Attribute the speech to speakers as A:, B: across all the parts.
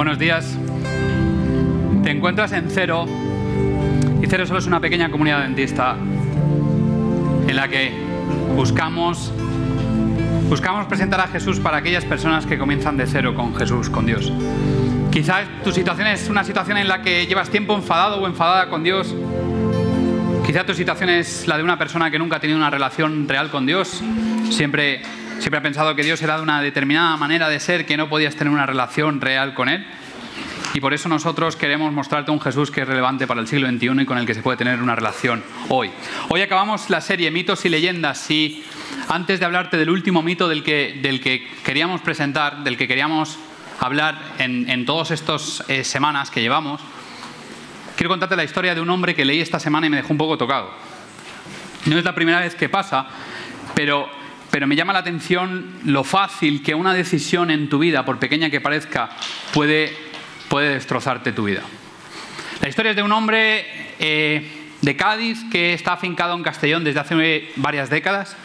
A: Buenos días. Te encuentras en Cero y Cero solo es una pequeña comunidad dentista en la que buscamos buscamos presentar a Jesús para aquellas personas que comienzan de cero con Jesús, con Dios. Quizás tu situación es una situación en la que llevas tiempo enfadado o enfadada con Dios. Quizá tu situación es la de una persona que nunca ha tenido una relación real con Dios. Siempre Siempre ha pensado que Dios era de una determinada manera de ser, que no podías tener una relación real con Él. Y por eso nosotros queremos mostrarte un Jesús que es relevante para el siglo XXI y con el que se puede tener una relación hoy. Hoy acabamos la serie Mitos y Leyendas y antes de hablarte del último mito del que, del que queríamos presentar, del que queríamos hablar en, en todas estas eh, semanas que llevamos, quiero contarte la historia de un hombre que leí esta semana y me dejó un poco tocado. No es la primera vez que pasa, pero pero me llama la atención lo fácil que una decisión en tu vida, por pequeña que parezca, puede, puede destrozarte tu vida. La historia es de un hombre eh, de Cádiz que está afincado en Castellón desde hace varias décadas.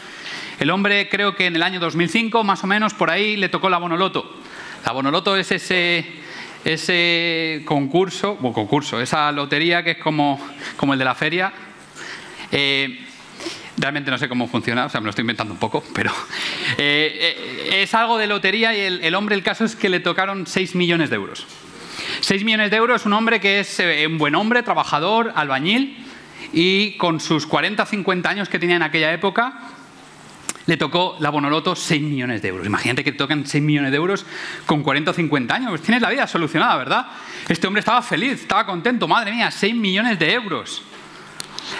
A: El hombre creo que en el año 2005, más o menos, por ahí le tocó la Bonoloto. La Bonoloto es ese, ese concurso, o concurso, esa lotería que es como, como el de la feria. Eh, Realmente no sé cómo funciona, o sea, me lo estoy inventando un poco, pero eh, eh, es algo de lotería y el, hombre, el caso es que le tocaron 6 millones de euros. 6 millones de euros, un hombre que es eh, un buen hombre, trabajador, albañil, y con sus 40 50 años que tenía en aquella época, le tocó la Bonoloto 6 millones de euros. Imagínate que te tocan 6 millones de euros con 40 o 50 años. Pues tienes la vida solucionada, ¿verdad? Este hombre estaba feliz, estaba contento. Madre mía, 6 millones de euros.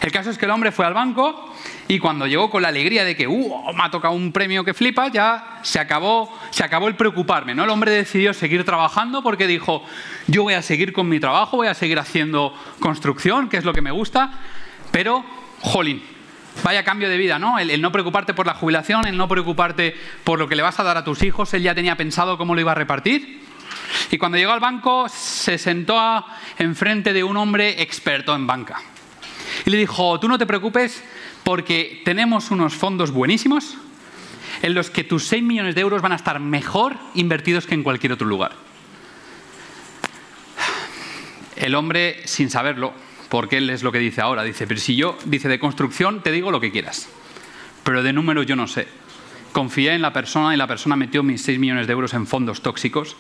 A: El caso es que el hombre fue al banco y cuando llegó con la alegría de que uh, me ha tocado un premio que flipa, ya se acabó, se acabó el preocuparme. ¿no? El hombre decidió seguir trabajando porque dijo, yo voy a seguir con mi trabajo, voy a seguir haciendo construcción, que es lo que me gusta, pero, jolín, vaya cambio de vida, ¿no? El, no preocuparte por la jubilación, el no preocuparte por lo que le vas a dar a tus hijos, él ya tenía pensado cómo lo iba a repartir. Y cuando llegó al banco se sentó enfrente de un hombre experto en banca. Y le dijo, tú no te preocupes porque tenemos unos fondos buenísimos en los que tus 6 millones de euros van a estar mejor invertidos que en cualquier otro lugar. El hombre, sin saberlo, porque él es lo que dice ahora, dice, pero si yo, dice, de construcción te digo lo que quieras, pero de números yo no sé. Confié en la persona y la persona metió mis 6 millones de euros en fondos tóxicos.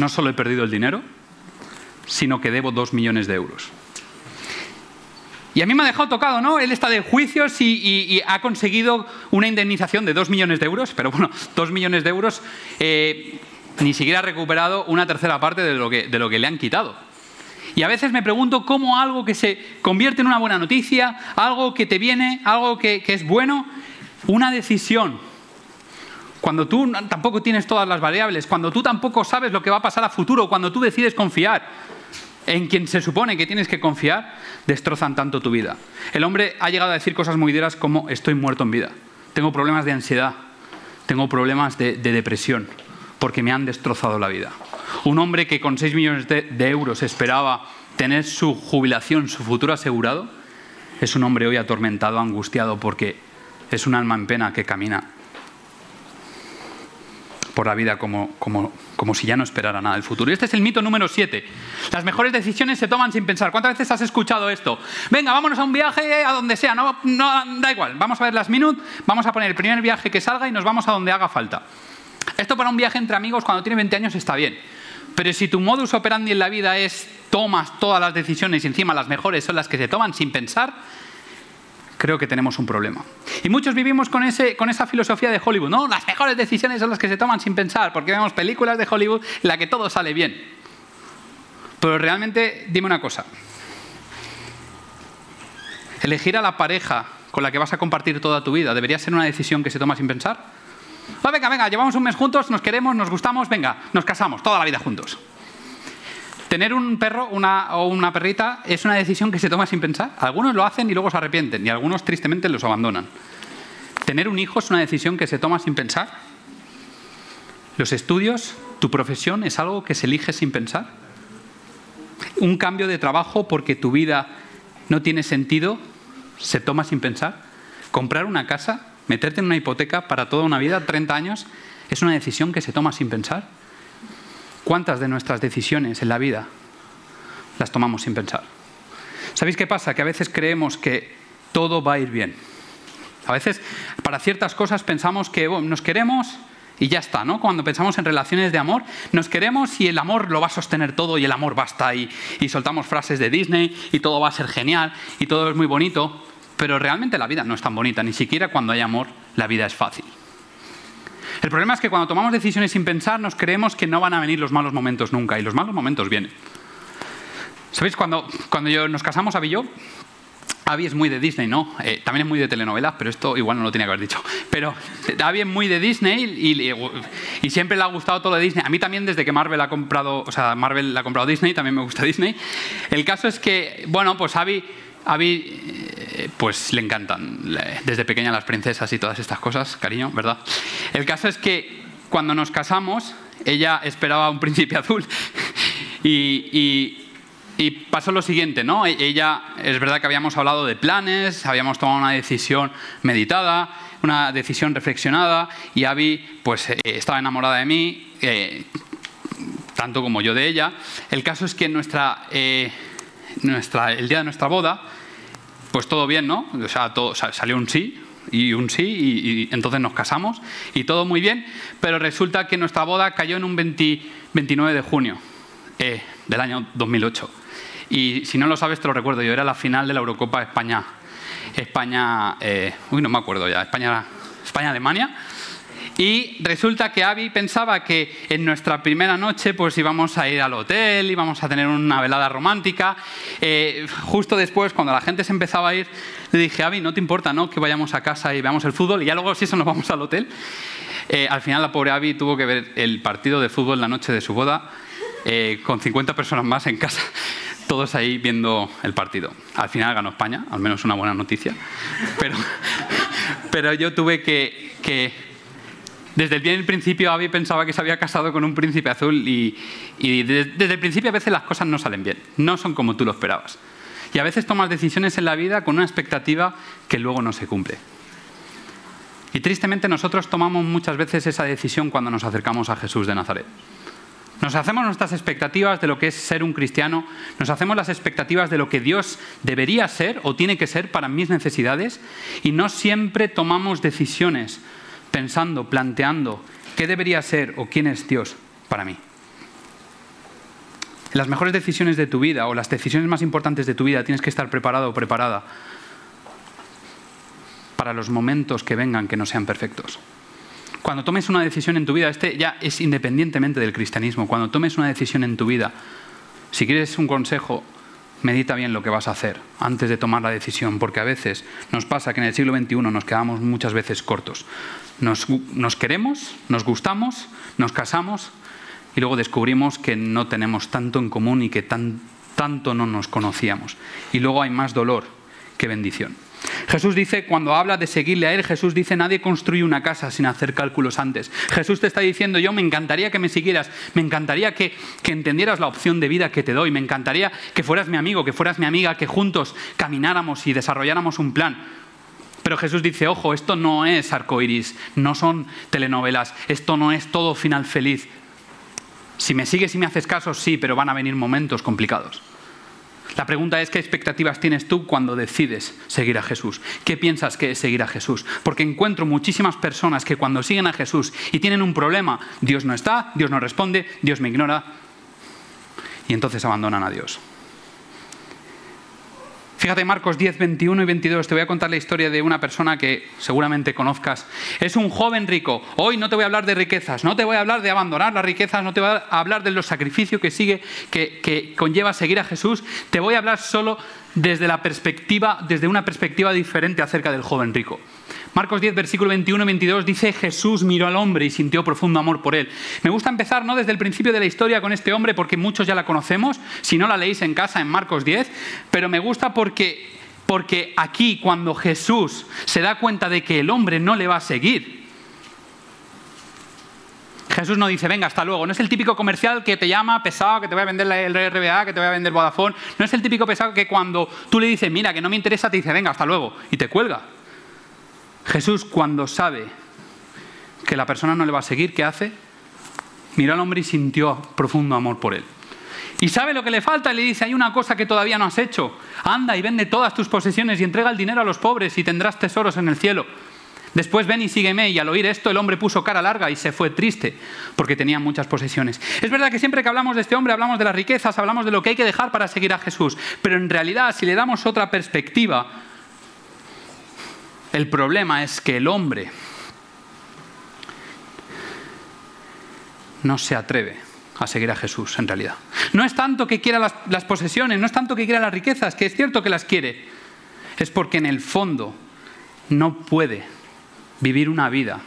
A: No solo he perdido el dinero, sino que debo 2 millones de euros. Y a mí me ha dejado tocado, ¿no? Él está de juicios y, ha conseguido una indemnización de 2 millones de euros, pero bueno, 2 millones de euros eh, ni siquiera ha recuperado una tercera parte de lo, que, de lo que le han quitado. Y a veces me pregunto cómo algo que se convierte en una buena noticia, algo que te viene, algo que es bueno, una decisión, cuando tú tampoco tienes todas las variables, cuando tú tampoco sabes lo que va a pasar a futuro, cuando tú decides confiar, en quien se supone que tienes que confiar, destrozan tanto tu vida. El hombre ha llegado a decir cosas muy duras como estoy muerto en vida, tengo problemas de ansiedad, tengo problemas de, depresión, porque me han destrozado la vida. Un hombre que con 6 millones de, de euros esperaba tener su jubilación, su futuro asegurado, es un hombre hoy atormentado, angustiado, porque es un alma en pena que camina por la vida como, como, como si ya no esperara nada del futuro. Y este es el mito número 7. Las mejores decisiones se toman sin pensar. ¿Cuántas veces has escuchado esto? Venga, vámonos a un viaje a donde sea, no, no da igual. Vamos a ver las minutes, vamos a poner el primer viaje que salga y nos vamos a donde haga falta. Esto para un viaje entre amigos cuando tiene 20 años está bien. Pero si tu modus operandi en la vida es tomas todas las decisiones y encima las mejores son las que se toman sin pensar, creo que tenemos un problema. Y muchos vivimos con, ese, con esa filosofía de Hollywood, ¿no? Las mejores decisiones son las que se toman sin pensar, porque vemos películas de Hollywood en las que todo sale bien. Pero realmente, dime una cosa. Elegir a la pareja con la que vas a compartir toda tu vida, ¿debería ser una decisión que se toma sin pensar? Ah, venga, venga, llevamos un mes juntos, nos queremos, nos gustamos, venga, nos casamos, toda la vida juntos. Tener un perro o una perrita es una decisión que se toma sin pensar. Algunos lo hacen y luego se arrepienten y algunos tristemente los abandonan. Tener un hijo es una decisión que se toma sin pensar. Los estudios, tu profesión es algo que se elige sin pensar. Un cambio de trabajo porque tu vida no tiene sentido se toma sin pensar. Comprar una casa, meterte en una hipoteca para toda una vida, 30 años, es una decisión que se toma sin pensar. ¿Cuántas de nuestras decisiones en la vida las tomamos sin pensar? ¿Sabéis qué pasa? Que a veces creemos que todo va a ir bien. A veces para ciertas cosas pensamos que nos queremos y ya está, ¿no? Cuando pensamos en relaciones de amor, nos queremos y el amor lo va a sostener todo y el amor basta y, y soltamos frases de Disney y todo va a ser genial y todo es muy bonito, pero realmente la vida no es tan bonita, ni siquiera cuando hay amor la vida es fácil. El problema es que cuando tomamos decisiones sin pensar nos creemos que no van a venir los malos momentos nunca y los malos momentos vienen. ¿Sabéis? Cuando, cuando yo, nos casamos, Abby y yo, Abby es muy de Disney, ¿no? Eh, también es muy de telenovelas, pero esto igual no lo tenía que haber dicho. Pero Abby es muy de Disney y, y, siempre le ha gustado todo de Disney. A mí también desde que Marvel ha comprado, o sea, Marvel ha comprado Disney, también me gusta Disney. El caso es que, bueno, pues Abby, Abby eh, pues le encantan desde pequeña las princesas y todas estas cosas, cariño, ¿verdad? El caso es que cuando nos casamos, ella esperaba un príncipe azul y pasó lo siguiente, ¿no? E-, ella, es verdad que habíamos hablado de planes, habíamos tomado una decisión meditada, una decisión reflexionada, y Abby, pues, eh, estaba enamorada de mí, eh, tanto como yo de ella. El caso es que nuestra, eh, nuestra, el día de nuestra boda, pues todo bien, ¿no? O sea, todo, salió un sí, y un sí, y, entonces nos casamos, y todo muy bien, pero resulta que nuestra boda cayó en un 29 de junio del año 2008. Y si no lo sabes, te lo recuerdo, yo era la final de la Eurocopa España. España, eh, uy, no me acuerdo ya, España, España-Alemania. Y resulta que Avi pensaba que en nuestra primera noche pues íbamos a ir al hotel, íbamos a tener una velada romántica. Eh, justo después, cuando la gente se empezaba a ir, le dije, Avi, no te importa, ¿no? Que vayamos a casa y veamos el fútbol y ya luego si eso nos vamos al hotel. Eh, al final la pobre Avi tuvo que ver el partido de fútbol la noche de su boda con 50 personas más en casa todos ahí viendo el partido. Al final ganó España, al menos una buena noticia. Pero, pero yo tuve que, que desde el bien el principio Abby pensaba que se había casado con un príncipe azul y, y desde, el principio a veces las cosas no salen bien, no son como tú lo esperabas. Y a veces tomas decisiones en la vida con una expectativa que luego no se cumple. Y tristemente nosotros tomamos muchas veces esa decisión cuando nos acercamos a Jesús de Nazaret. Nos hacemos nuestras expectativas de lo que es ser un cristiano, nos hacemos las expectativas de lo que Dios debería ser o tiene que ser para mis necesidades y no siempre tomamos decisiones pensando, planteando qué debería ser o quién es Dios para mí. Las mejores decisiones de tu vida o las decisiones más importantes de tu vida tienes que estar preparado o preparada para los momentos que vengan que no sean perfectos. Cuando tomes una decisión en tu vida, este ya es independientemente del cristianismo, cuando tomes una decisión en tu vida, si quieres un consejo, medita bien lo que vas a hacer antes de tomar la decisión, porque a veces nos pasa que en el siglo XXI nos quedamos muchas veces cortos. Nos, nos queremos, nos gustamos, nos casamos y luego descubrimos que no tenemos tanto en común y que tan, tanto no nos conocíamos. Y luego hay más dolor que bendición. Jesús dice, cuando habla de seguirle a Él, Jesús dice, nadie construye una casa sin hacer cálculos antes. Jesús te está diciendo, yo me encantaría que me siguieras, me encantaría que, que entendieras la opción de vida que te doy, me encantaría que fueras mi amigo, que fueras mi amiga, que juntos camináramos y desarrolláramos un plan. Pero Jesús dice, ojo, esto no es arcoiris, no son telenovelas, esto no es todo final feliz. Si me sigues y me haces caso, sí, pero van a venir momentos complicados. La pregunta es qué expectativas tienes tú cuando decides seguir a Jesús. ¿Qué piensas que es seguir a Jesús? Porque encuentro muchísimas personas que cuando siguen a Jesús y tienen un problema, Dios no está, Dios no responde, Dios me ignora y entonces abandonan a Dios. Fíjate Marcos 10, 21 y 22, te voy a contar la historia de una persona que seguramente conozcas. Es un joven rico. Hoy no te voy a hablar de riquezas, no te voy a hablar de abandonar las riquezas, no te voy a hablar de los sacrificios que sigue, que, que conlleva seguir a Jesús. Te voy a hablar solo desde la perspectiva, desde una perspectiva diferente acerca del joven rico. Marcos 10, versículo 21 y 22 dice, Jesús miró al hombre y sintió profundo amor por él. Me gusta empezar ¿no? desde el principio de la historia con este hombre porque muchos ya la conocemos, si no la leéis en casa en Marcos 10, pero me gusta porque, porque aquí cuando Jesús se da cuenta de que el hombre no le va a seguir, Jesús no dice, venga, hasta luego. No es el típico comercial que te llama pesado, que te voy a vender el RBA, que te voy a vender Vodafone. No es el típico pesado que cuando tú le dices, mira, que no me interesa, te dice, venga, hasta luego. Y te cuelga. Jesús cuando sabe que la persona no le va a seguir, ¿qué hace? miró al hombre y sintió profundo amor por él. Y sabe lo que le falta y le dice, hay una cosa que todavía no has hecho. Anda y vende todas tus posesiones y entrega el dinero a los pobres y tendrás tesoros en el cielo. Después ven y sígueme. Y al oír esto, el hombre puso cara larga y se fue triste, porque tenía muchas posesiones. Es verdad que siempre que hablamos de este hombre, hablamos de las riquezas, hablamos de lo que hay que dejar para seguir a Jesús. Pero en realidad, si le damos otra perspectiva, el problema es que el hombre no se atreve a seguir a Jesús, en realidad. No es tanto que quiera las, posesiones, no es tanto que quiera las riquezas, que es cierto que las quiere. Es porque en el fondo no puede vivir una vida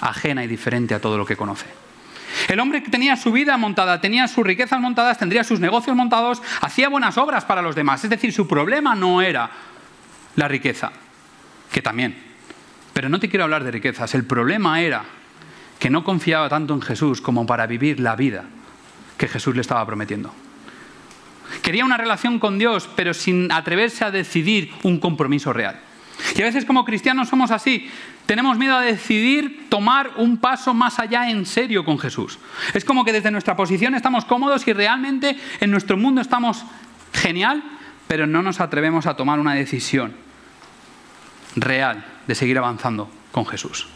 A: ajena y diferente a todo lo que conoce. El hombre tenía su vida montada, tenía sus riquezas montadas, tendría sus negocios montados, hacía buenas obras para los demás. Es decir, su problema no era la riqueza, que también. Pero no te quiero hablar de riquezas, el problema era que no confiaba tanto en Jesús como para vivir la vida que Jesús le estaba prometiendo. Quería una relación con Dios, pero sin atreverse a decidir un compromiso real. Y a veces como cristianos somos así. Tenemos miedo a decidir tomar un paso más allá en serio con Jesús. Es como que desde nuestra posición estamos cómodos y realmente en nuestro mundo estamos genial, pero no nos atrevemos a tomar una decisión real de seguir avanzando con Jesús.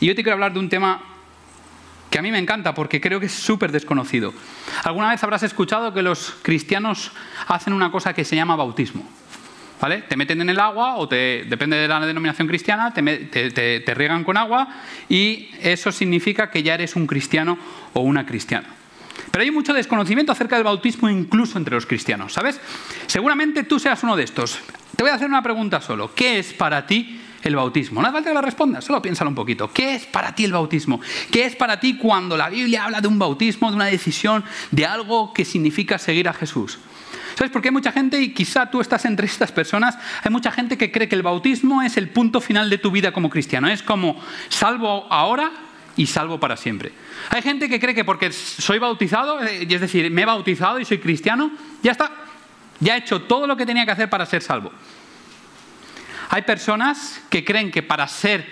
A: Y yo te quiero hablar de un tema que a mí me encanta porque creo que es súper desconocido. ¿Alguna vez habrás escuchado que los cristianos hacen una cosa que se llama bautismo? ¿Vale? Te meten en el agua o te, depende de la denominación cristiana, te, te, riegan con agua y eso significa que ya eres un cristiano o una cristiana. Pero hay mucho desconocimiento acerca del bautismo incluso entre los cristianos, ¿sabes? Seguramente tú seas uno de estos. Te voy a hacer una pregunta solo. ¿Qué es para ti el bautismo? No hace falta que la respondas, solo piénsalo un poquito. ¿Qué es para ti el bautismo? ¿Qué es para ti cuando la Biblia habla de un bautismo, de una decisión, de algo que significa seguir a Jesús? ¿Sabes por qué hay mucha gente, y quizá tú estás entre estas personas, hay mucha gente que cree que el bautismo es el punto final de tu vida como cristiano? Es como salvo ahora y salvo para siempre. Hay gente que cree que porque soy bautizado, eh, es decir, me he bautizado y soy cristiano, ya está, ya he hecho todo lo que tenía que hacer para ser salvo. Hay personas que creen que para ser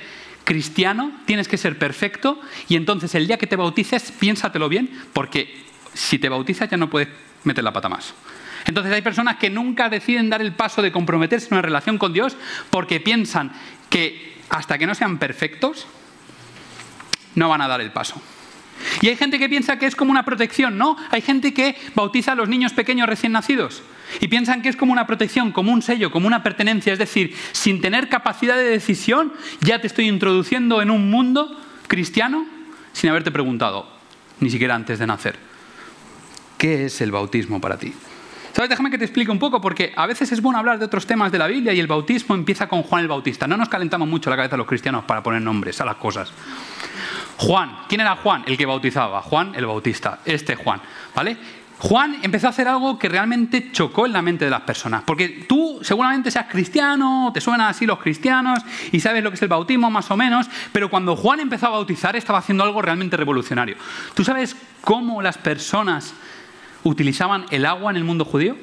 A: cristiano tienes que ser perfecto y entonces el día que te bautices piénsatelo bien porque si te bautizas ya no puedes meter la pata más. Entonces hay personas que nunca deciden dar el paso de comprometerse en una relación con Dios porque piensan que hasta que no sean perfectos, no van a dar el paso. Y hay gente que piensa que es como una protección, ¿no? Hay gente que bautiza a los niños pequeños recién nacidos y piensan que es como una protección, como un sello, como una pertenencia. Es decir, sin tener capacidad de decisión, ya te estoy introduciendo en un mundo cristiano sin haberte preguntado, ni siquiera antes de nacer. ¿Qué es el bautismo para ti? ¿Sabes? Déjame que te explique un poco, porque a veces es bueno hablar de otros temas de la Biblia y el bautismo empieza con Juan el Bautista. No nos calentamos mucho la cabeza los cristianos para poner nombres a las cosas. Juan, ¿quién era Juan? El que bautizaba. Juan el Bautista. Este Juan, ¿vale? Juan empezó a hacer algo que realmente chocó en la mente de las personas. Porque tú seguramente seas cristiano, te suenan así los cristianos y sabes lo que es el bautismo más o menos, pero cuando Juan empezó a bautizar estaba haciendo algo realmente revolucionario. ¿Tú sabes cómo las personas utilizaban el agua en el mundo judío?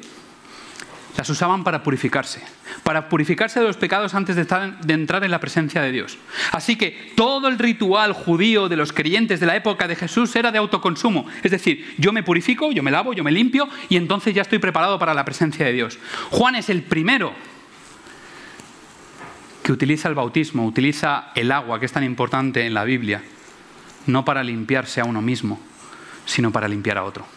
A: Las usaban para purificarse, para purificarse de los pecados antes de, entrar en la presencia de Dios. Así que todo el ritual judío de los creyentes de la época de Jesús era de autoconsumo. Es decir, yo me purifico, yo me lavo, yo me limpio y entonces ya estoy preparado para la presencia de Dios. Juan es el primero que utiliza el bautismo, utiliza el agua, que es tan importante en la Biblia, no para limpiarse a uno mismo, sino para limpiar a otro.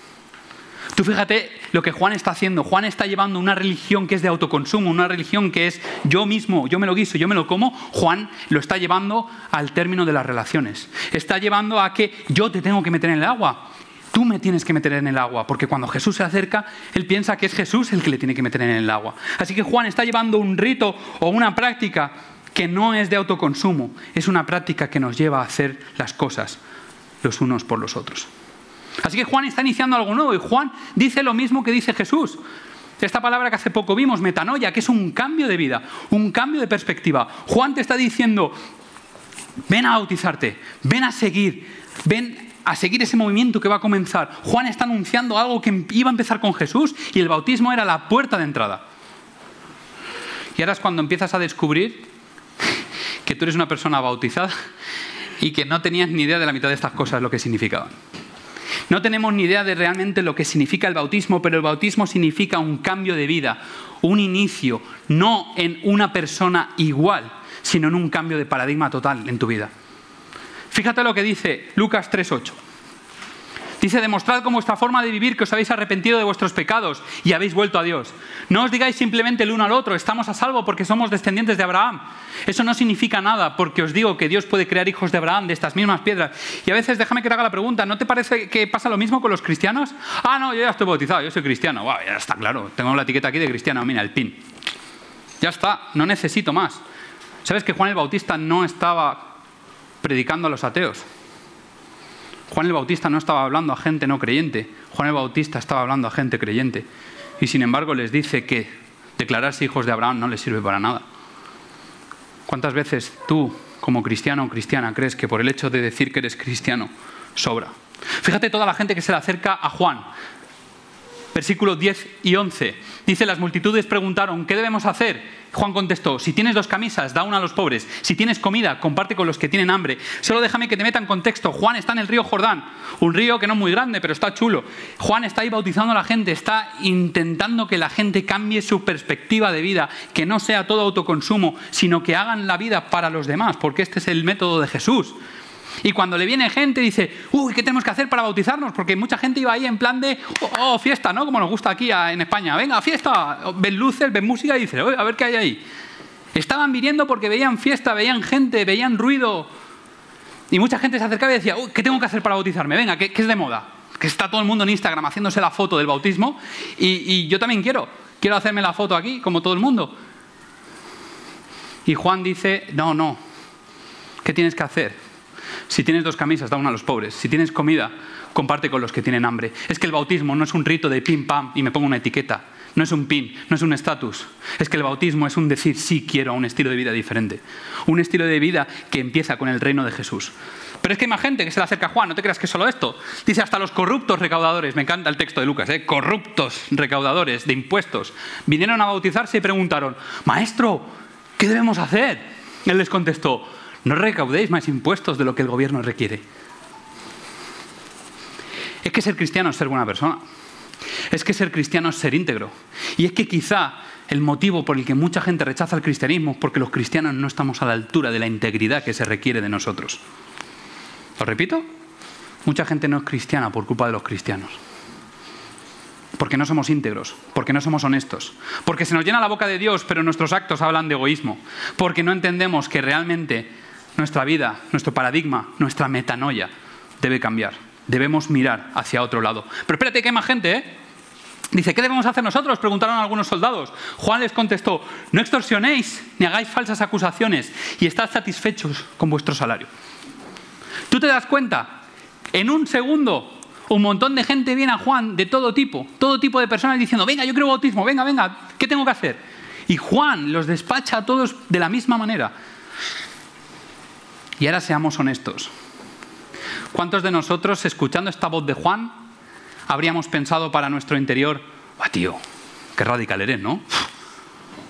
A: Tú fíjate lo que Juan está haciendo. Juan está llevando una religión que es de autoconsumo, una religión que es yo mismo, yo me lo guiso, yo me lo como. Juan lo está llevando al término de las relaciones. Está llevando a que yo te tengo que meter en el agua. Tú me tienes que meter en el agua, porque cuando Jesús se acerca, él piensa que es Jesús el que le tiene que meter en el agua. Así que Juan está llevando un rito o una práctica que no es de autoconsumo, es una práctica que nos lleva a hacer las cosas los unos por los otros. Así que Juan está iniciando algo nuevo y Juan dice lo mismo que dice Jesús. Esta palabra que hace poco vimos, metanoia, que es un cambio de vida, un cambio de perspectiva. Juan te está diciendo, ven a bautizarte, ven a seguir, ven a seguir ese movimiento que va a comenzar. Juan está anunciando algo que iba a empezar con Jesús y el bautismo era la puerta de entrada. Y ahora es cuando empiezas a descubrir que tú eres una persona bautizada y que no tenías ni idea de la mitad de estas cosas lo que significaban. No tenemos ni idea de realmente lo que significa el bautismo, pero el bautismo significa un cambio de vida, un inicio, no en una persona igual, sino en un cambio de paradigma total en tu vida. Fíjate lo que dice Lucas 3.8. Dice, demostrad con vuestra forma de vivir que os habéis arrepentido de vuestros pecados y habéis vuelto a Dios. No os digáis simplemente el uno al otro, estamos a salvo porque somos descendientes de Abraham. Eso no significa nada porque os digo que Dios puede crear hijos de Abraham de estas mismas piedras. Y a veces déjame que te haga la pregunta, ¿no te parece que pasa lo mismo con los cristianos? Ah, no, yo ya estoy bautizado, yo soy cristiano. ya está claro, tengo la etiqueta aquí de cristiano, mira, el pin. Ya está, no necesito más. ¿Sabes que Juan el Bautista no estaba predicando a los ateos? Juan el Bautista no estaba hablando a gente no creyente, Juan el Bautista estaba hablando a gente creyente. Y sin embargo les dice que declararse hijos de Abraham no les sirve para nada. ¿Cuántas veces tú, como cristiano o cristiana, crees que por el hecho de decir que eres cristiano, sobra? Fíjate toda la gente que se le acerca a Juan. Versículos 10 y 11. Dice, las multitudes preguntaron, ¿qué debemos hacer? Juan contestó, si tienes dos camisas, da una a los pobres. Si tienes comida, comparte con los que tienen hambre. Solo déjame que te meta en contexto. Juan está en el río Jordán, un río que no es muy grande, pero está chulo. Juan está ahí bautizando a la gente, está intentando que la gente cambie su perspectiva de vida, que no sea todo autoconsumo, sino que hagan la vida para los demás, porque este es el método de Jesús. Y cuando le viene gente dice, uy, ¿qué tenemos que hacer para bautizarnos? Porque mucha gente iba ahí en plan de, oh, fiesta, ¿no? Como nos gusta aquí en España. Venga, fiesta. Ven luces, ven música y dice, a ver qué hay ahí. Estaban viniendo porque veían fiesta, veían gente, veían ruido. Y mucha gente se acercaba y decía, uy, ¿qué tengo que hacer para bautizarme? Venga, ¿qué, es de moda? Que está todo el mundo en Instagram haciéndose la foto del bautismo. Y, y yo también quiero. Quiero hacerme la foto aquí, como todo el mundo. Y Juan dice, no, no. ¿Qué tienes que hacer? Si tienes dos camisas, da una a los pobres. Si tienes comida, comparte con los que tienen hambre. Es que el bautismo no es un rito de pim pam y me pongo una etiqueta. No es un pin, no es un estatus. Es que el bautismo es un decir sí quiero a un estilo de vida diferente. Un estilo de vida que empieza con el reino de Jesús. Pero es que hay más gente que se le acerca a Juan, no te creas que es solo esto. Dice hasta los corruptos recaudadores, me encanta el texto de Lucas, ¿eh? corruptos recaudadores de impuestos, vinieron a bautizarse y preguntaron, Maestro, ¿qué debemos hacer? Él les contestó, no recaudéis más impuestos de lo que el gobierno requiere. Es que ser cristiano es ser buena persona. Es que ser cristiano es ser íntegro. Y es que quizá el motivo por el que mucha gente rechaza el cristianismo es porque los cristianos no estamos a la altura de la integridad que se requiere de nosotros. ¿Lo repito? Mucha gente no es cristiana por culpa de los cristianos. Porque no somos íntegros, porque no somos honestos, porque se nos llena la boca de Dios, pero nuestros actos hablan de egoísmo, porque no entendemos que realmente nuestra vida, nuestro paradigma, nuestra metanoia debe cambiar. Debemos mirar hacia otro lado. Pero espérate, que hay más gente, ¿eh? Dice, ¿qué debemos hacer nosotros? Preguntaron algunos soldados. Juan les contestó, no extorsionéis ni hagáis falsas acusaciones y estad satisfechos con vuestro salario. ¿Tú te das cuenta? En un segundo, un montón de gente viene a Juan de todo tipo, todo tipo de personas diciendo, venga, yo quiero bautismo, venga, venga, ¿qué tengo que hacer? Y Juan los despacha a todos de la misma manera. Y ahora seamos honestos. ¿Cuántos de nosotros, escuchando esta voz de Juan, habríamos pensado para nuestro interior, ¡ah, tío! ¡Qué radical eres, ¿no?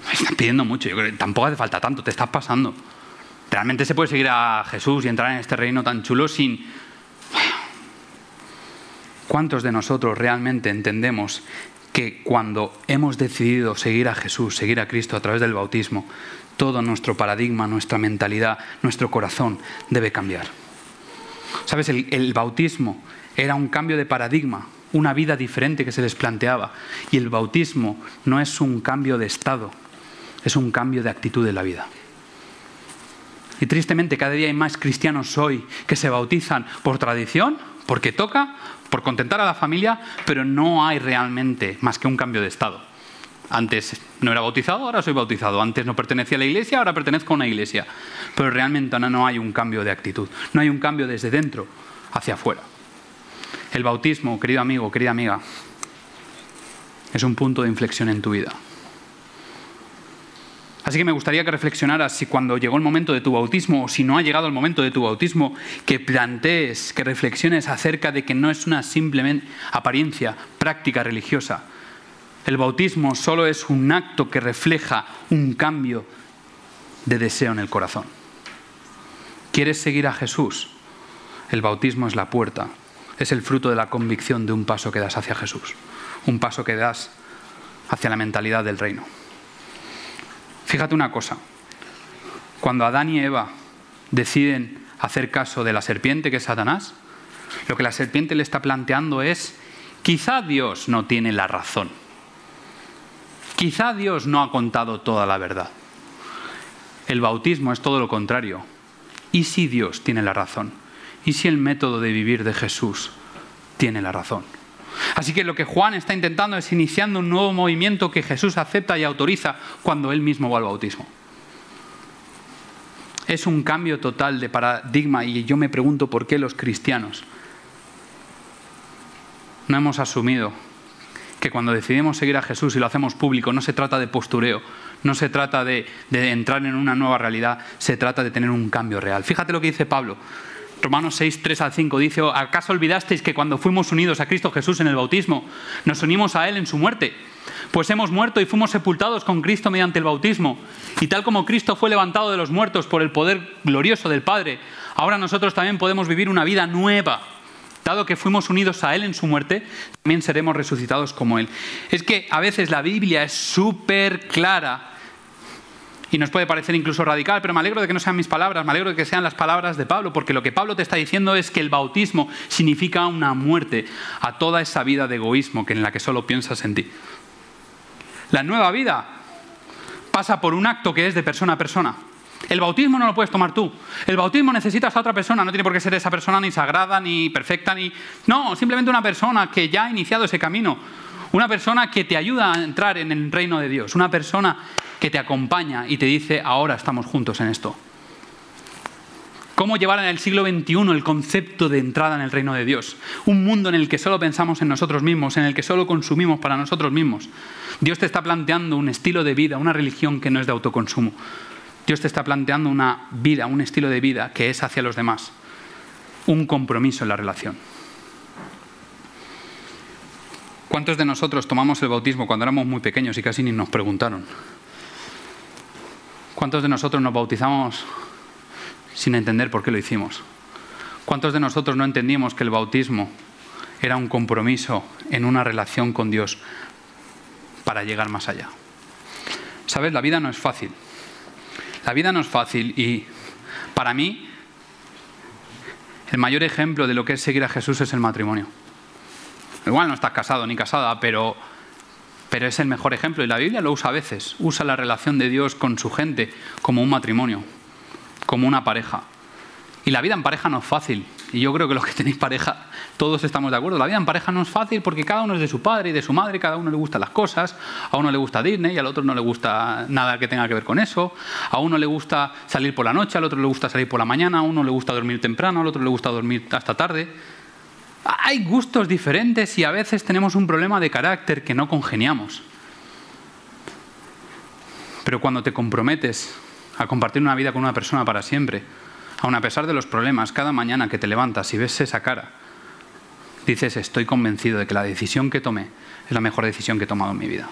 A: Me están pidiendo mucho, yo creo que tampoco hace falta tanto, te estás pasando. Realmente se puede seguir a Jesús y entrar en este reino tan chulo sin... ¿Cuántos de nosotros realmente entendemos que cuando hemos decidido seguir a Jesús, seguir a Cristo a través del bautismo, todo nuestro paradigma, nuestra mentalidad, nuestro corazón debe cambiar. Sabes, el, bautismo era un cambio de paradigma, una vida diferente que se les planteaba. Y el bautismo no es un cambio de estado, es un cambio de actitud de la vida. Y tristemente cada día hay más cristianos hoy que se bautizan por tradición, porque toca, por contentar a la familia, pero no hay realmente más que un cambio de estado. Antes no era bautizado, ahora soy bautizado. Antes no pertenecía a la iglesia, ahora pertenezco a una iglesia. Pero realmente no hay un cambio de actitud. No hay un cambio desde dentro hacia afuera. El bautismo, querido amigo, querida amiga, es un punto de inflexión en tu vida. Así que me gustaría que reflexionaras si cuando llegó el momento de tu bautismo o si no ha llegado el momento de tu bautismo, que plantees, que reflexiones acerca de que no es una simplemente apariencia, práctica religiosa, el bautismo solo es un acto que refleja un cambio de deseo en el corazón. ¿Quieres seguir a Jesús? El bautismo es la puerta, es el fruto de la convicción de un paso que das hacia Jesús, un paso que das hacia la mentalidad del reino. Fíjate una cosa, cuando Adán y Eva deciden hacer caso de la serpiente que es Satanás, lo que la serpiente le está planteando es, quizá Dios no tiene la razón, quizá Dios no ha contado toda la verdad. El bautismo es todo lo contrario. ¿Y si Dios tiene la razón? ¿Y si el método de vivir de Jesús tiene la razón? Así que lo que Juan está intentando es iniciando un nuevo movimiento que Jesús acepta y autoriza cuando él mismo va al bautismo. Es un cambio total de paradigma y yo me pregunto por qué los cristianos no hemos asumido que cuando decidimos seguir a Jesús y lo hacemos público no se trata de postureo, no se trata de, entrar en una nueva realidad, se trata de tener un cambio real. Fíjate lo que dice Pablo. Romanos 6, 3 al 5 dice, ¿acaso olvidasteis que cuando fuimos unidos a Cristo Jesús en el bautismo, nos unimos a Él en su muerte? Pues hemos muerto y fuimos sepultados con Cristo mediante el bautismo. Y tal como Cristo fue levantado de los muertos por el poder glorioso del Padre, ahora nosotros también podemos vivir una vida nueva. Dado que fuimos unidos a Él en su muerte, también seremos resucitados como Él. Es que a veces la Biblia es súper clara y nos puede parecer incluso radical, pero me alegro de que no sean mis palabras, me alegro de que sean las palabras de Pablo, porque lo que Pablo te está diciendo es que el bautismo significa una muerte a toda esa vida de egoísmo que en la que solo piensas en ti. La nueva vida pasa por un acto que es de persona a persona. El bautismo no lo puedes tomar tú. El bautismo necesitas a otra persona, no tiene por qué ser esa persona ni sagrada, ni perfecta, ni... No, simplemente una persona que ya ha iniciado ese camino. Una persona que te ayuda a entrar en el reino de Dios. Una persona que te acompaña y te dice, ahora estamos juntos en esto. ¿Cómo llevar en el siglo XXI el concepto de entrada en el reino de Dios? Un mundo en el que solo pensamos en nosotros mismos, en el que solo consumimos para nosotros mismos. Dios te está planteando un estilo de vida, una religión que no es de autoconsumo. Dios te está planteando una vida, un estilo de vida que es hacia los demás. Un compromiso en la relación. ¿Cuántos de nosotros tomamos el bautismo cuando éramos muy pequeños y casi ni nos preguntaron? ¿Cuántos de nosotros nos bautizamos sin entender por qué lo hicimos? ¿Cuántos de nosotros no entendíamos que el bautismo era un compromiso en una relación con Dios para llegar más allá? Sabes, la vida no es fácil. La vida no es fácil y para mí el mayor ejemplo de lo que es seguir a Jesús es el matrimonio. Igual no estás casado ni casada, pero pero es el mejor ejemplo y la Biblia lo usa a veces. Usa la relación de Dios con su gente como un matrimonio, como una pareja. Y la vida en pareja no es fácil. Y yo creo que los que tenéis pareja, todos estamos de acuerdo. La vida en pareja no es fácil porque cada uno es de su padre y de su madre, cada uno le gustan las cosas. A uno le gusta Disney y al otro no le gusta nada que tenga que ver con eso. A uno le gusta salir por la noche, al otro le gusta salir por la mañana, a uno le gusta dormir temprano, al otro le gusta dormir hasta tarde. Hay gustos diferentes y a veces tenemos un problema de carácter que no congeniamos. Pero cuando te comprometes a compartir una vida con una persona para siempre, aun a pesar de los problemas, cada mañana que te levantas y ves esa cara, dices, estoy convencido de que la decisión que tomé es la mejor decisión que he tomado en mi vida.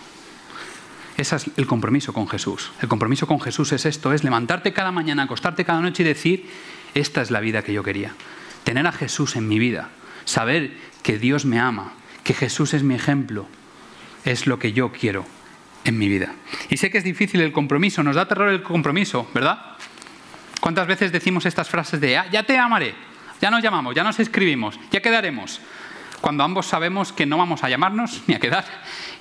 A: Ese es el compromiso con Jesús. El compromiso con Jesús es esto, es levantarte cada mañana, acostarte cada noche y decir, esta es la vida que yo quería. Tener a Jesús en mi vida, saber que Dios me ama, que Jesús es mi ejemplo, es lo que yo quiero en mi vida. Y sé que es difícil el compromiso, nos da terror el compromiso, ¿verdad? ¿Cuántas veces decimos estas frases de, ah, ya te amaré, ya nos llamamos, ya nos escribimos, ya quedaremos? Cuando ambos sabemos que no vamos a llamarnos ni a quedar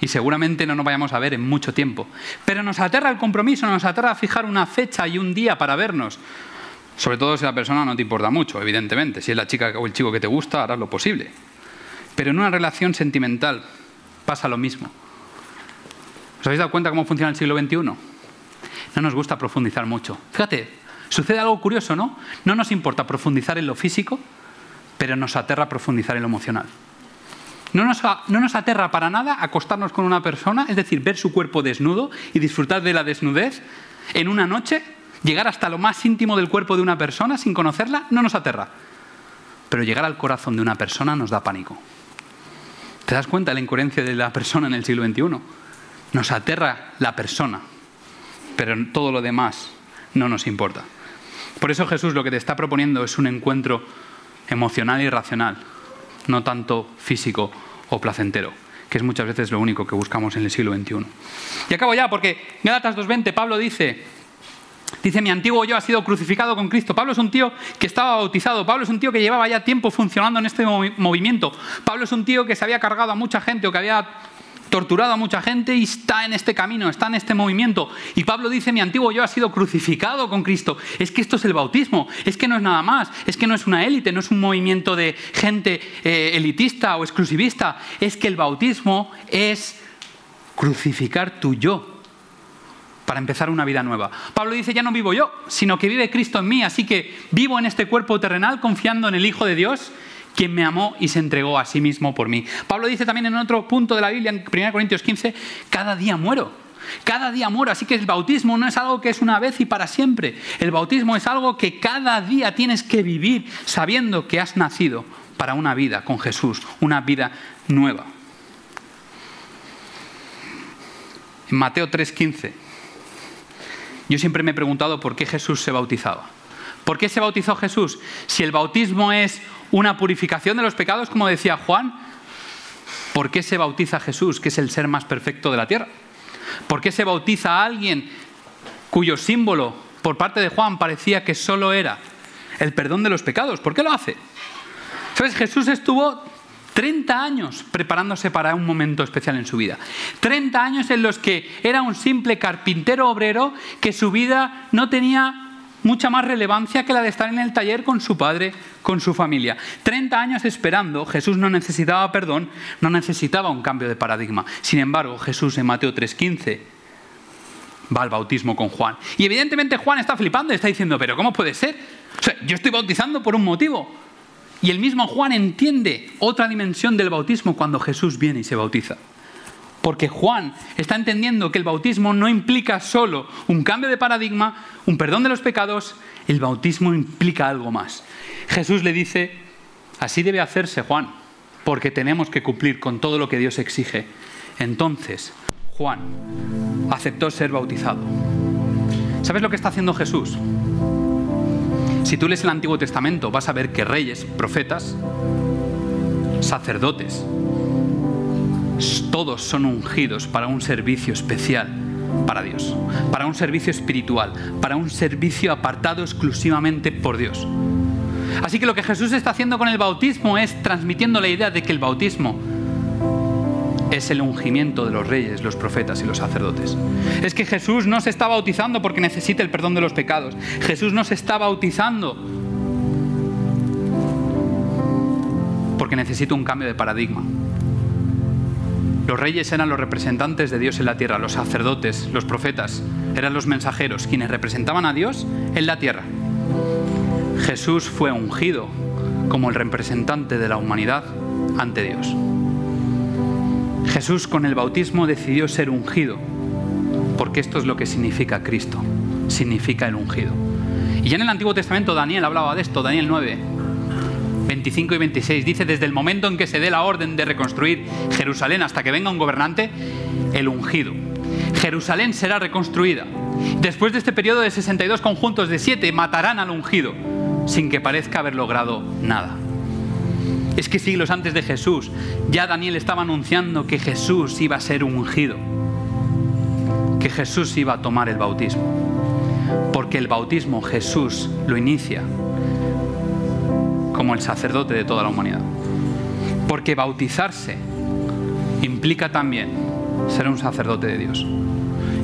A: y seguramente no nos vayamos a ver en mucho tiempo. Pero nos aterra el compromiso, nos aterra fijar una fecha y un día para vernos. Sobre todo si la persona no te importa mucho, evidentemente. Si es la chica o el chico que te gusta, harás lo posible. Pero en una relación sentimental pasa lo mismo. ¿Os habéis dado cuenta cómo funciona el siglo XXI? No nos gusta profundizar mucho. Fíjate, sucede algo curioso, ¿no? No nos importa profundizar en lo físico, pero nos aterra profundizar en lo emocional. No nos, no nos, aterra para nada acostarnos con una persona, es decir, ver su cuerpo desnudo y disfrutar de la desnudez en una noche Llegar hasta lo más íntimo del cuerpo de una persona sin conocerla no nos aterra. Pero llegar al corazón de una persona nos da pánico. ¿Te das cuenta de la incoherencia de la persona en el siglo XXI? Nos aterra la persona, pero todo lo demás no nos importa. Por eso Jesús lo que te está proponiendo es un encuentro emocional y racional no tanto físico o placentero, que es muchas veces lo único que buscamos en el siglo XXI. Y acabo ya, porque Gálatas 2.20, Pablo dice, Dice, mi antiguo yo ha sido crucificado con Cristo. Pablo es un tío que estaba bautizado. Pablo es un tío que llevaba ya tiempo funcionando en este movimiento. Pablo es un tío que se había cargado a mucha gente o que había torturado a mucha gente y está en este camino, está en este movimiento. Y Pablo dice, mi antiguo yo ha sido crucificado con Cristo. Es que esto es el bautismo, es que no es nada más, es que no es una élite, no es un movimiento de gente eh, elitista o exclusivista, es que el bautismo es crucificar tu yo para empezar una vida nueva. Pablo dice, ya no vivo yo, sino que vive Cristo en mí, así que vivo en este cuerpo terrenal confiando en el Hijo de Dios quien me amó y se entregó a sí mismo por mí. Pablo dice también en otro punto de la Biblia, en 1 Corintios 15, cada día muero. Cada día muero, así que el bautismo no es algo que es una vez y para siempre. El bautismo es algo que cada día tienes que vivir sabiendo que has nacido para una vida con Jesús, una vida nueva. En Mateo 3:15, yo siempre me he preguntado por qué Jesús se bautizaba. ¿Por qué se bautizó Jesús? Si el bautismo es una purificación de los pecados, como decía Juan, ¿por qué se bautiza Jesús, que es el ser más perfecto de la tierra? ¿Por qué se bautiza a alguien cuyo símbolo por parte de Juan parecía que solo era el perdón de los pecados? ¿Por qué lo hace? ¿Sabes? Jesús estuvo 30 años preparándose para un momento especial en su vida. 30 años en los que era un simple carpintero obrero que su vida no tenía mucha más relevancia que la de estar en el taller con su padre, con su familia. 30 años esperando, Jesús no necesitaba perdón, no necesitaba un cambio de paradigma. Sin embargo, Jesús en Mateo 3:15 va al bautismo con Juan. Y evidentemente Juan está flipando y está diciendo, pero ¿cómo puede ser? Yo estoy bautizando por un motivo. Y el mismo Juan entiende otra dimensión del bautismo cuando Jesús viene y se bautiza porque Juan está entendiendo que el bautismo no implica solo un cambio de paradigma, un perdón de los pecados, el bautismo implica algo más. Jesús le dice, así debe hacerse Juan, porque tenemos que cumplir con todo lo que Dios exige. Entonces, Juan aceptó ser bautizado. ¿Sabes lo que está haciendo Jesús? Si tú lees el Antiguo Testamento, vas a ver que reyes, profetas, sacerdotes, todos son ungidos para un servicio especial para Dios, para un servicio espiritual, para un servicio apartado exclusivamente por Dios. Así que lo que Jesús está haciendo con el bautismo es transmitiendo la idea de que el bautismo es el ungimiento de los reyes, los profetas y los sacerdotes. Es que Jesús no se está bautizando porque necesite el perdón de los pecados. Jesús no se está bautizando porque necesita un cambio de paradigma. Los reyes eran los representantes de Dios en la tierra, los sacerdotes, los profetas, eran los mensajeros, quienes representaban a Dios en la tierra. Jesús fue ungido como el representante de la humanidad ante Dios. Jesús con el bautismo decidió ser ungido, porque esto es lo que significa Cristo, significa el ungido. Y ya en el Antiguo Testamento Daniel hablaba de esto, Daniel 9, 25 y 26. Dice, desde el momento en que se dé la orden de reconstruir Jerusalén hasta que venga un gobernante, el ungido. Jerusalén será reconstruida. Después de este periodo de 62 conjuntos de 7, matarán al ungido, sin que parezca haber logrado nada. Es que siglos antes de Jesús, ya Daniel estaba anunciando que Jesús iba a ser ungido, que Jesús iba a tomar el bautismo. Porque el bautismo Jesús lo inicia como el sacerdote de toda la humanidad. Porque bautizarse implica también ser un sacerdote de Dios.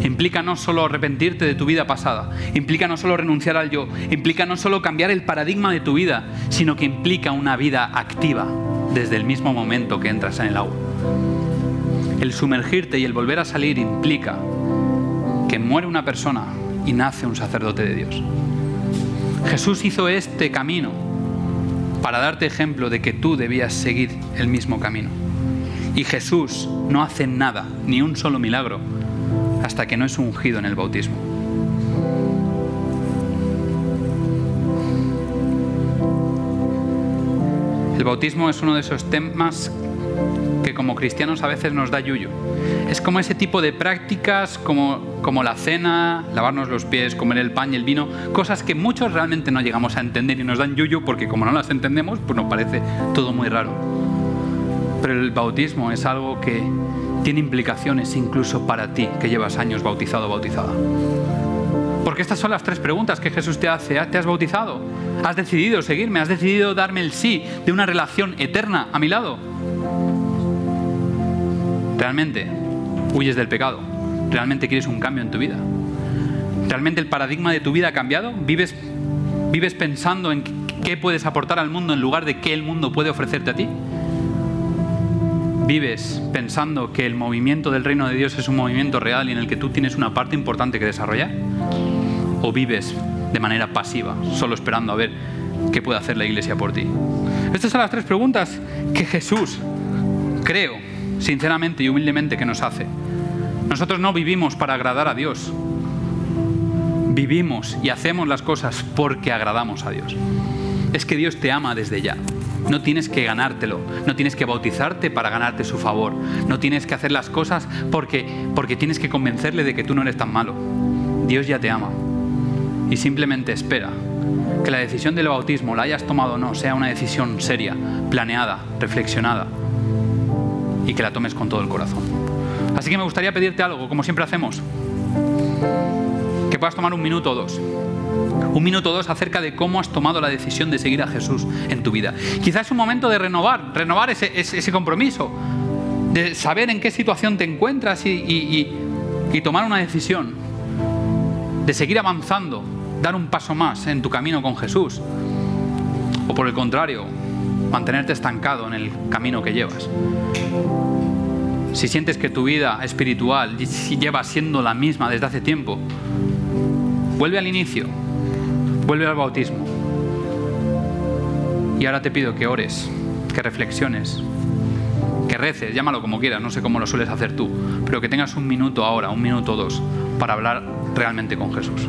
A: Implica no solo arrepentirte de tu vida pasada, implica no solo renunciar al yo, implica no solo cambiar el paradigma de tu vida, sino que implica una vida activa desde el mismo momento que entras en el agua. El sumergirte y el volver a salir implica que muere una persona y nace un sacerdote de Dios. Jesús hizo este camino para darte ejemplo de que tú debías seguir el mismo camino. Y Jesús no hace nada, ni un solo milagro, hasta que no es ungido en el bautismo. El bautismo es uno de esos temas que como cristianos a veces nos da yuyo. Es como ese tipo de prácticas como, como la cena, lavarnos los pies, comer el pan y el vino, cosas que muchos realmente no llegamos a entender y nos dan yuyo porque como no las entendemos, pues nos parece todo muy raro. Pero el bautismo es algo que tiene implicaciones incluso para ti, que llevas años bautizado o bautizada. Porque estas son las tres preguntas que Jesús te hace. ¿Te has bautizado? ¿Has decidido seguirme? ¿Has decidido darme el sí de una relación eterna a mi lado? ¿Realmente huyes del pecado? ¿Realmente quieres un cambio en tu vida? ¿Realmente el paradigma de tu vida ha cambiado? ¿Vives, vives pensando en qué puedes aportar al mundo en lugar de qué el mundo puede ofrecerte a ti? ¿Vives pensando que el movimiento del reino de Dios es un movimiento real y en el que tú tienes una parte importante que desarrollar? ¿O vives de manera pasiva, solo esperando a ver qué puede hacer la iglesia por ti? Estas son las tres preguntas que Jesús, creo, sinceramente y humildemente, que nos hace. Nosotros no vivimos para agradar a Dios. Vivimos y hacemos las cosas porque agradamos a Dios. Es que Dios te ama desde ya. No tienes que ganártelo, no tienes que bautizarte para ganarte su favor, no tienes que hacer las cosas porque, porque tienes que convencerle de que tú no eres tan malo. Dios ya te ama y simplemente espera que la decisión del bautismo, la hayas tomado o no, sea una decisión seria, planeada, reflexionada y que la tomes con todo el corazón. Así que me gustaría pedirte algo, como siempre hacemos, que puedas tomar un minuto o dos un minuto o dos acerca de cómo has tomado la decisión de seguir a Jesús en tu vida. Quizás es un momento de renovar, renovar ese, compromiso, de saber en qué situación te encuentras y, y tomar una decisión, de seguir avanzando, dar un paso más en tu camino con Jesús. O por el contrario, mantenerte estancado en el camino que llevas. Si sientes que tu vida espiritual lleva siendo la misma desde hace tiempo, vuelve al inicio, vuelve al bautismo. Y ahora te pido que ores, que reflexiones, que reces, llámalo como quieras, no sé cómo lo sueles hacer tú, pero que tengas un minuto ahora, un minuto o dos, para hablar realmente con Jesús.